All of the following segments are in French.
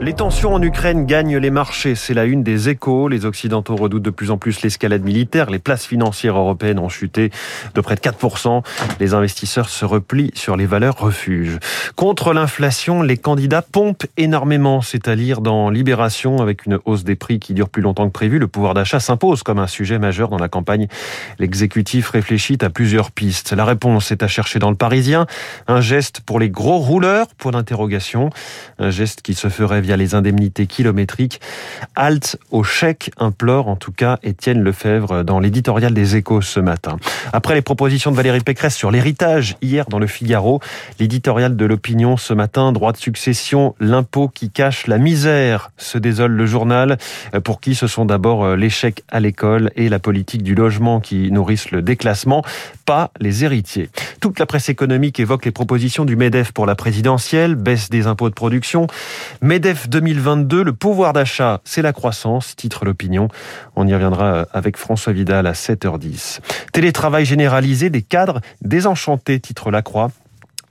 Les tensions en Ukraine gagnent les marchés, c'est la une des échos. Les Occidentaux redoutent de plus en plus l'escalade militaire. Les places financières européennes ont chuté de près de 4%. Les investisseurs se replient sur les valeurs refuges. Contre l'inflation, les candidats pompent énormément, c'est à dire dans Libération, avec une hausse des prix qui dure plus longtemps que prévu. Le pouvoir d'achat s'impose comme un sujet majeur dans la campagne. L'exécutif réfléchit à plusieurs pistes. La réponse est à chercher dans le Parisien. Un geste pour les gros rouleurs, point d'interrogation. Geste qui se ferait via les indemnités kilométriques. Halte au chèque, implore en tout cas Étienne Lefebvre dans l'éditorial des Échos ce matin. Après les propositions de Valérie Pécresse sur l'héritage hier dans le Figaro, l'éditorial de l'opinion ce matin, droit de succession, l'impôt qui cache la misère, se désole le journal, pour qui ce sont d'abord l'échec à l'école et la politique du logement qui nourrissent le déclassement, pas les héritiers. Toute la presse économique évoque les propositions du MEDEF pour la présidentielle, baisse des impôts de production. MEDEF 2022, le pouvoir d'achat, c'est la croissance, titre l'opinion. On y reviendra avec François Vidal à 7h10. Télétravail généralisé des cadres désenchantés, titre La Croix.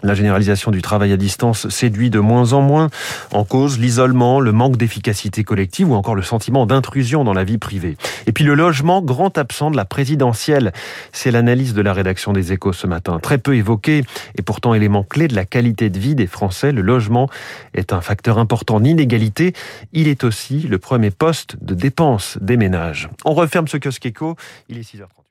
La généralisation du travail à distance séduit de moins en moins. En cause, l'isolement, le manque d'efficacité collective ou encore le sentiment d'intrusion dans la vie privée. Et puis le logement, grand absent de la présidentielle. C'est l'analyse de la rédaction des échos ce matin. Très peu évoqué et pourtant élément clé de la qualité de vie des Français. Le logement est un facteur important d'inégalité. Il est aussi le premier poste de dépense des ménages. On referme ce kiosque écho. Il est 6h30.